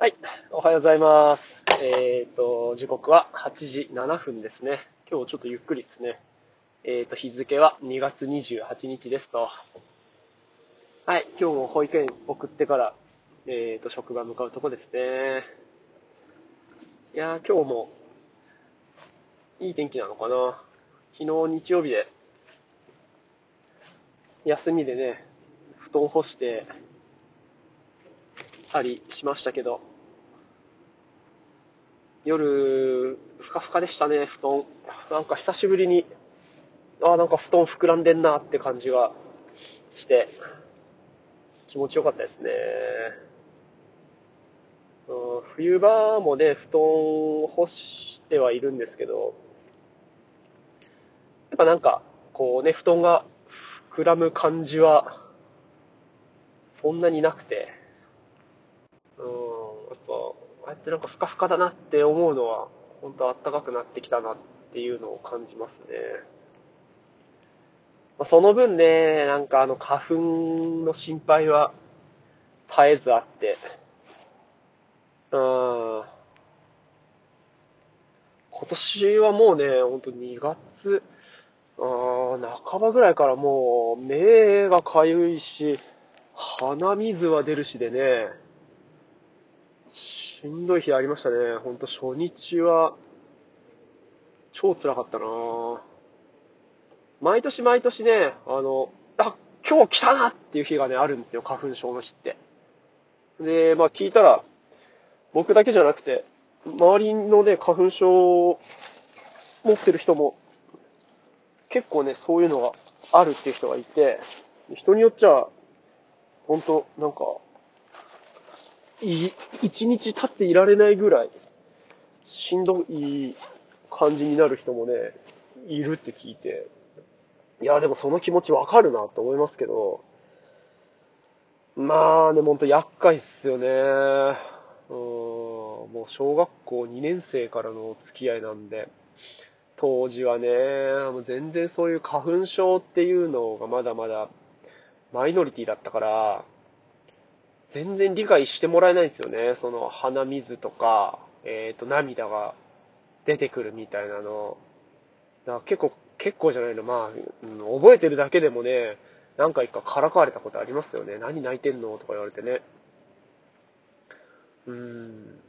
はい、おはようございます。えっ、と、時刻は8時7分ですね。今日ちょっとゆっくりですね。えっ、と、日付は2月28日ですと。はい、今日も保育園送ってから、えっ、と、職場向かうとこですね。いやー、今日も、いい天気なのかな。昨日日曜日で、休みでね、布団干して、たりしましたけど、夜、ふかふかでしたね、布団。なんか久しぶりに、ああ、なんか布団膨らんでんなって感じがして、気持ちよかったですね。うん冬場もね、布団干してはいるんですけど、やっぱなんか、こうね、布団が膨らむ感じは、そんなになくて、うん、やっぱ、ああやってなんかふかふかだなって思うのは、本当暖かくなってきたなっていうのを感じますね。まあ、その分ね、なんかあの花粉の心配は絶えずあって、うん、今年はもうね、ほんと2月、あー半ばぐらいからもう目がかゆいし、鼻水は出るしでね、しんどい日ありましたね。ほんと初日は、超辛かったなぁ毎年毎年ね、あの、あ、今日来たなっていう日がね、あるんですよ、花粉症の日って。で、まあ聞いたら、僕だけじゃなくて、周りのね、花粉症を持ってる人も、結構ね、そういうのがあるっていう人がいて、人によっちゃ、ほんと、なんか、い一日経っていられないぐらい、しんどい感じになる人もね、いるって聞いて、いや、でもその気持ちわかるなと思いますけど、まあね、ほんと厄介っすよね。うん、もう小学校2年生からの付き合いなんで、当時はね、もう全然そういう花粉症っていうのがまだまだマイノリティだったから、全然理解してもらえないんですよね。その鼻水とか、えっ、と、涙が出てくるみたいなの。だから結構、結構じゃないの、まあ、うん覚えてるだけでもね、何回かからかわれたことありますよね。何泣いてんのとか言われてね。うーん。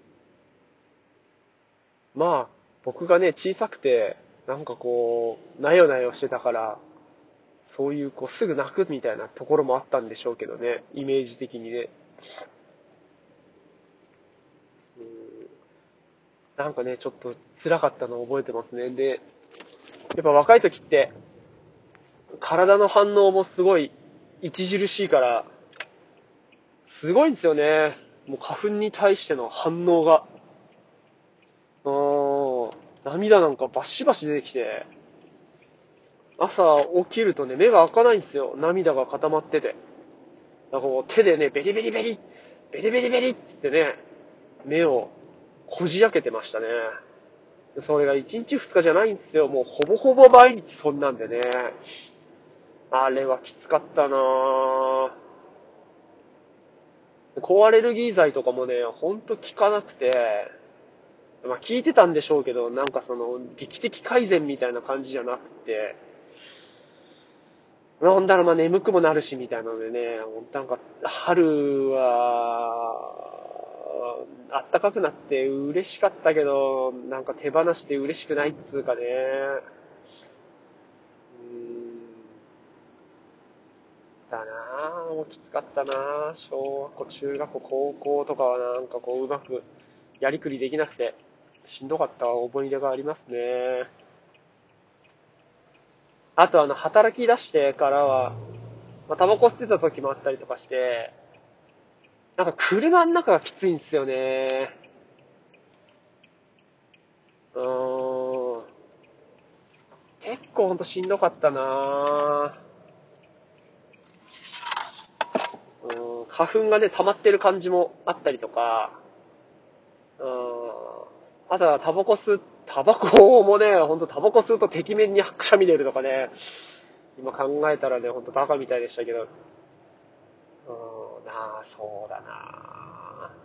まあ、僕がね、小さくて、なんかこう、なよなよしてたから、そういう、こう、すぐ泣くみたいなところもあったんでしょうけどね、イメージ的にね。うんなんかね、ちょっと辛かったのを覚えてますね。で、やっぱ若い時って、体の反応もすごい著しいから、すごいんですよね。もう花粉に対しての反応が。うーん、涙なんかバシバシ出てきて、朝起きるとね、目が開かないんですよ。涙が固まってて。こう手でね、ベリベリベリ、ベリベリベリってね、目をこじ開けてましたね。それが1日2日じゃないんですよ。もうほぼほぼ毎日そんなんでね。あれはきつかったなぁ。高アレルギー剤とかもね、ほんと効かなくて、まあ効いてたんでしょうけど、なんかその、劇的改善みたいな感じじゃなくて、なんだろう、まあ眠くもなるし、みたいなのでね、ほんとなんか、春は、あったかくなって嬉しかったけど、なんか手放して嬉しくないっつうかね。うん。だなぁ、もうきつかったなぁ。小学校、中学校、高校とかはなんかこう、うまくやりくりできなくて、しんどかった思い出がありますね。あとあの、働き出してからは、まあ、タバコ吸ってた時もあったりとかして、なんか車の中がきついんですよね。うーん。結構ほんとしんどかったなぁ。うん、花粉がね、溜まってる感じもあったりとか、うん、あとはタバコ吸う、タバコもね、ほんとタバコ吸うと敵面にくしゃみ出るとかね、今考えたらね、ほんとバカみたいでしたけど、うーん、なあ、そうだな。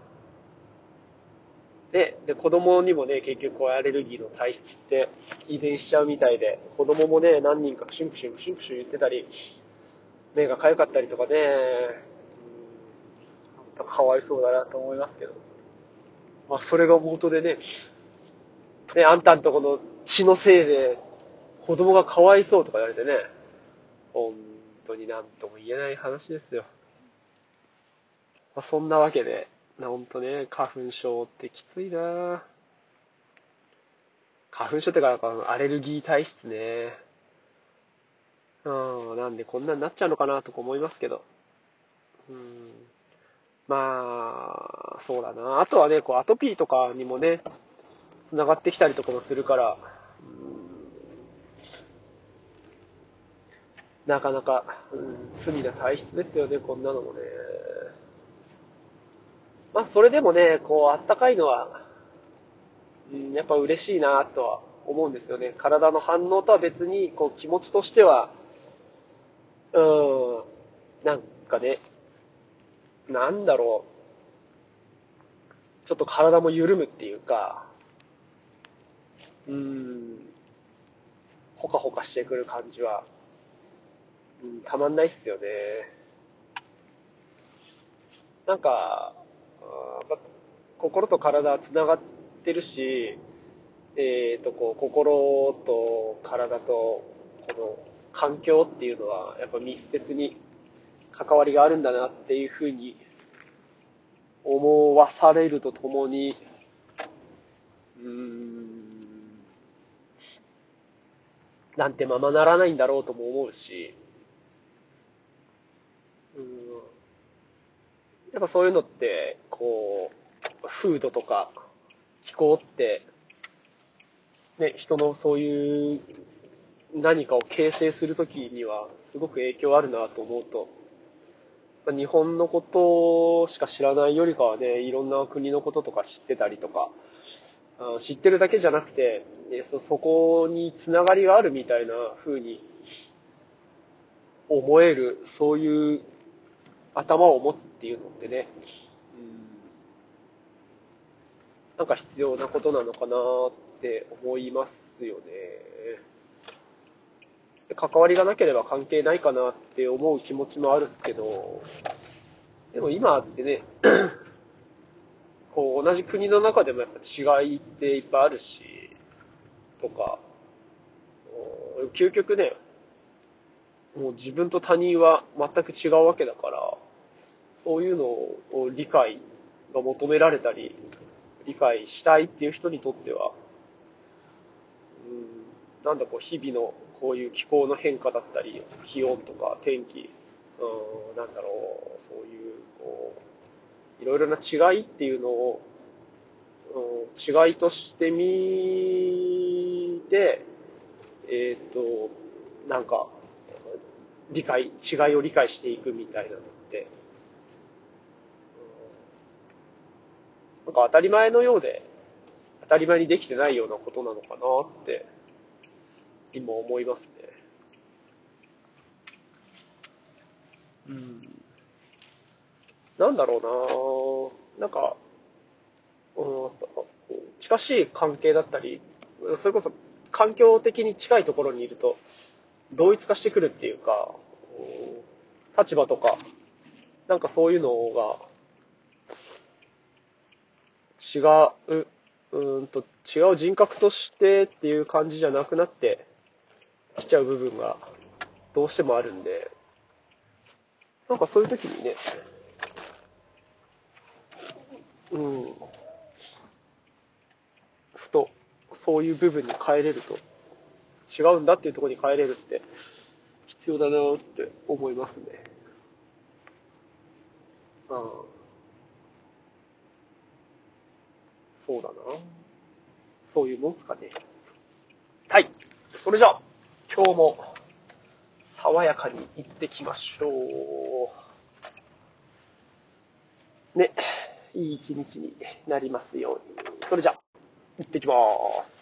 で、で、子供にもね、結局こうアレルギーの体質って遺伝しちゃうみたいで、子供もね、何人かクシュンクシュンクシュンクシュン言ってたり、目が痒かったりとかね、うん、かわいそうだなと思いますけど。まあ、それが元でね、ね、あんたんとこの血のせいで子供がかわいそうとか言われてね、本当になんとも言えない話ですよ。まあ、そんなわけで、ほんとね、花粉症ってきついな花粉症ってか、アレルギー体質ね。うん、なんでこんなになっちゃうのかなとか思いますけど。うん。まあ、そうだな。あとはね、こう、アトピーとかにもね、繋がってきたりとかもするから、なかなか、うん、罪な体質ですよね、こんなのもね。まあ、それでもね、こう、あったかいのは、うん、やっぱ嬉しいなとは思うんですよね。体の反応とは別に、こう、気持ちとしては、うん、なんかね、なんだろう。ちょっと体も緩むっていうか、うん、ほかほかしてくる感じは、うん、たまんないっすよね。なんか、ま、心と体は繋がってるし、えっ、ー、と、こう、心と体と、この環境っていうのは、やっぱ密接に関わりがあるんだなっていうふうに思わされるとともに、うーん、なんてままならないんだろうとも思うし、うん、やっぱそういうのって、こう、風土とか気候って、ね、人のそういう何かを形成するときにはすごく影響あるなと思うと、日本のことしか知らないよりかはね、いろんな国のこととか知ってたりとか、あ知ってるだけじゃなくて、そそこにつながりがあるみたいな風に思える、そういう頭を持つっていうのってね、うん、なんか必要なことなのかなって思いますよね。関わりがなければ関係ないかなって思う気持ちもあるっすけど、でも今ってね、こう同じ国の中でもやっぱ違いっていっぱいあるし、とか、究極ね、もう自分と他人は全く違うわけだから、そういうのを理解が求められたり、理解したいっていう人にとっては、うん、なんだこう日々のこういう気候の変化だったり、気温とか天気、うん、なんだろう、そういう、こう、いろいろな違いっていうのを、うん、違いとしてみて、えっ、ー、と、なんか、理解、違いを理解していくみたいなのって、なんか当たり前のようで、当たり前にできてないようなことなのかなって、今思いますね。うん。なんだろうななんか、うん、近しい関係だったり、それこそ環境的に近いところにいると、同一化してくるっていうか、立場とか、なんかそういうのが、違う、うんと、違う人格としてっていう感じじゃなくなってきちゃう部分がどうしてもあるんで、なんかそういう時にね、うん、ふと、そういう部分に変えれると、違うんだっていうところに変えれるって必要だなって思いますね。ああそうだな。そういうもんすかね。はい。それじゃあ、今日も爽やかに行ってきましょう。ね。いい一日になりますように。それじゃ、行ってきまーす。